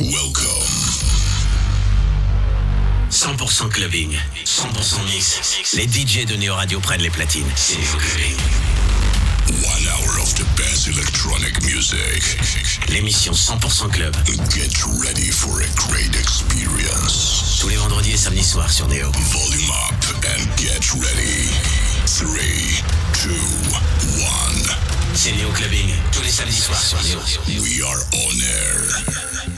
Welcome. 100% clubbing, 100% mix. Les DJ de Neo Radio prennent les platines. C'est Clubbing. One hour of the best electronic music. L'émission 100% club. Get ready for a great experience. Tous les vendredis et samedis soirs sur Neo. Volume up and get ready. 3, 2, 1. C'est Neo Clubbing. Tous les samedis soirs sur Neo. We are on air.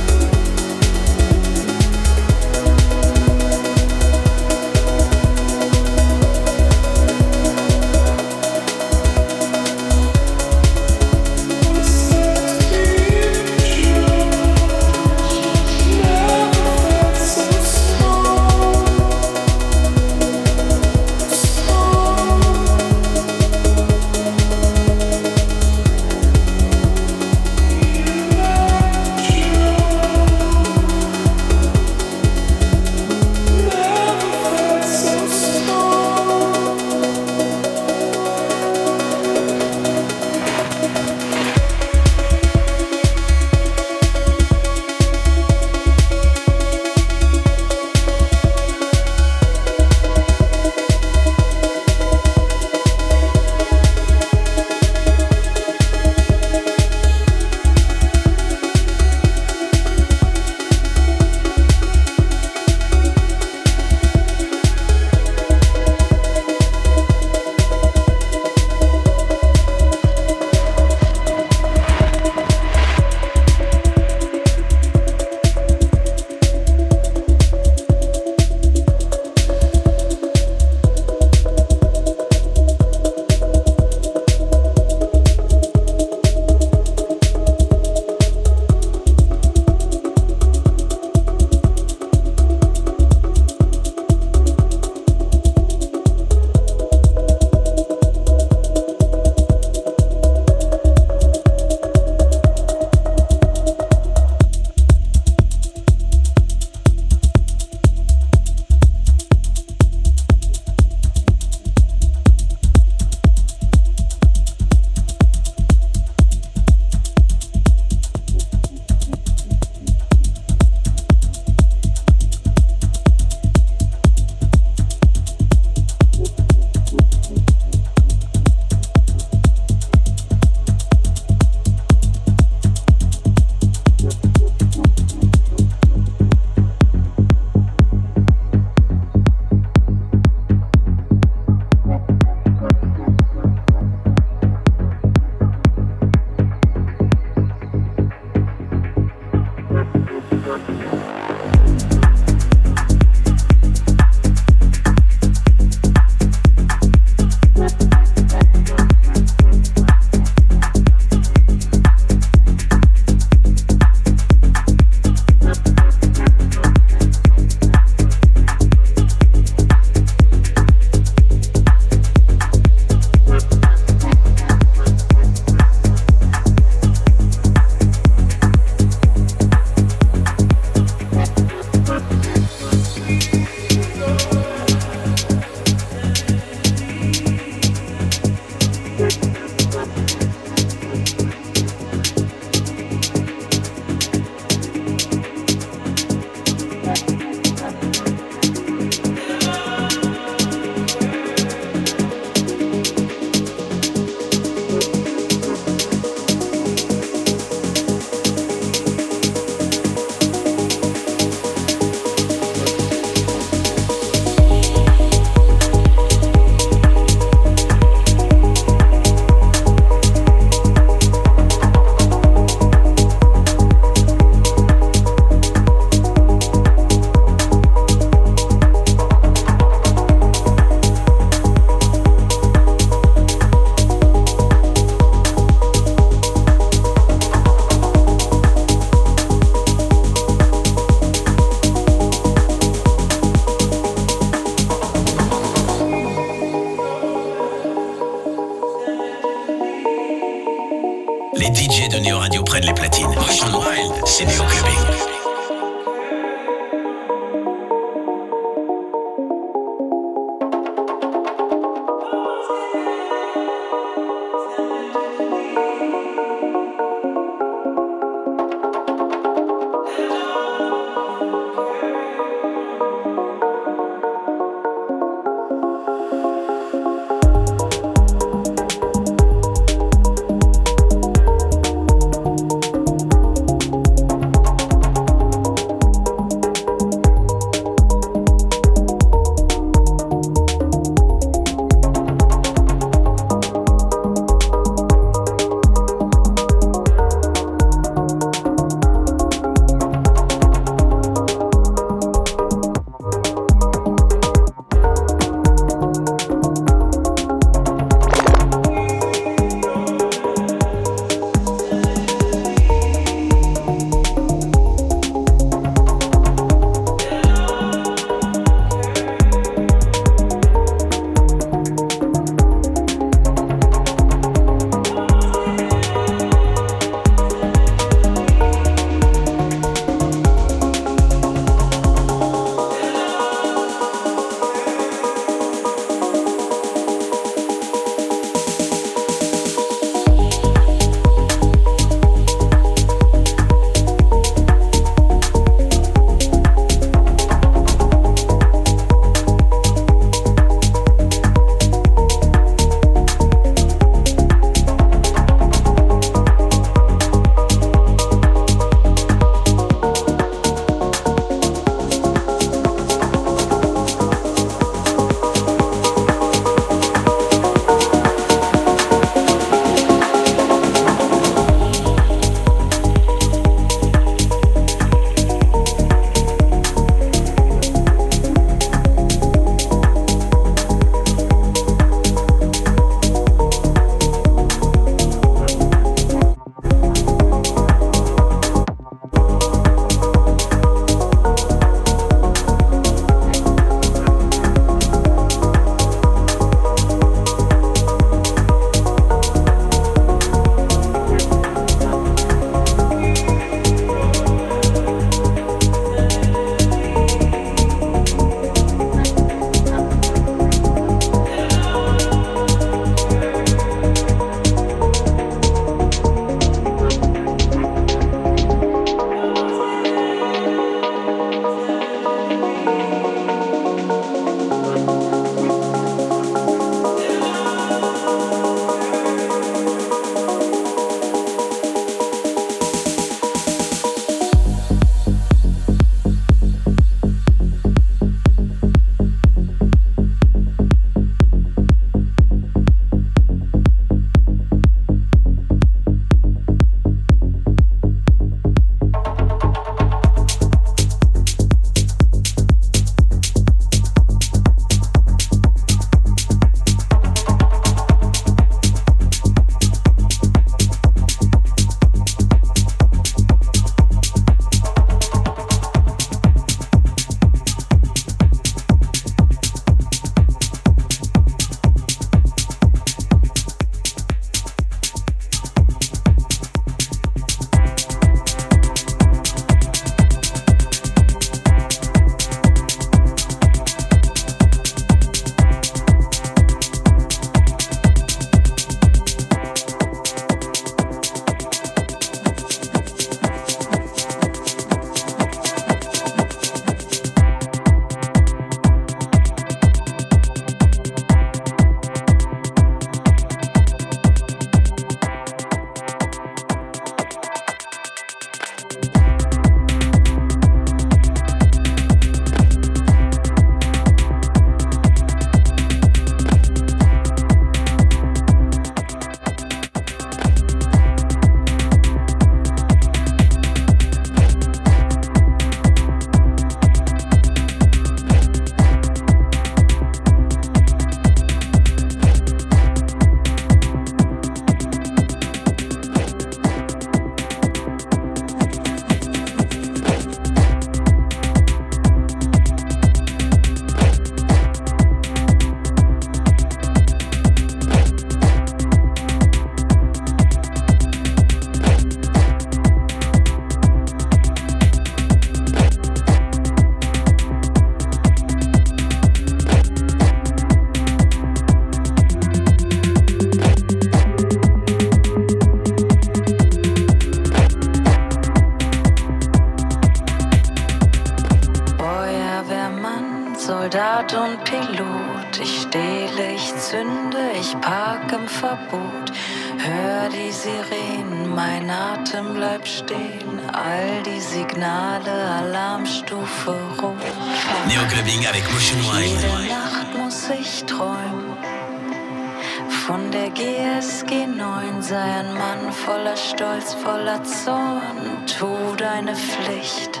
Herz voller Zorn, tu deine Pflicht.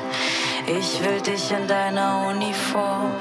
Ich will dich in deiner Uniform.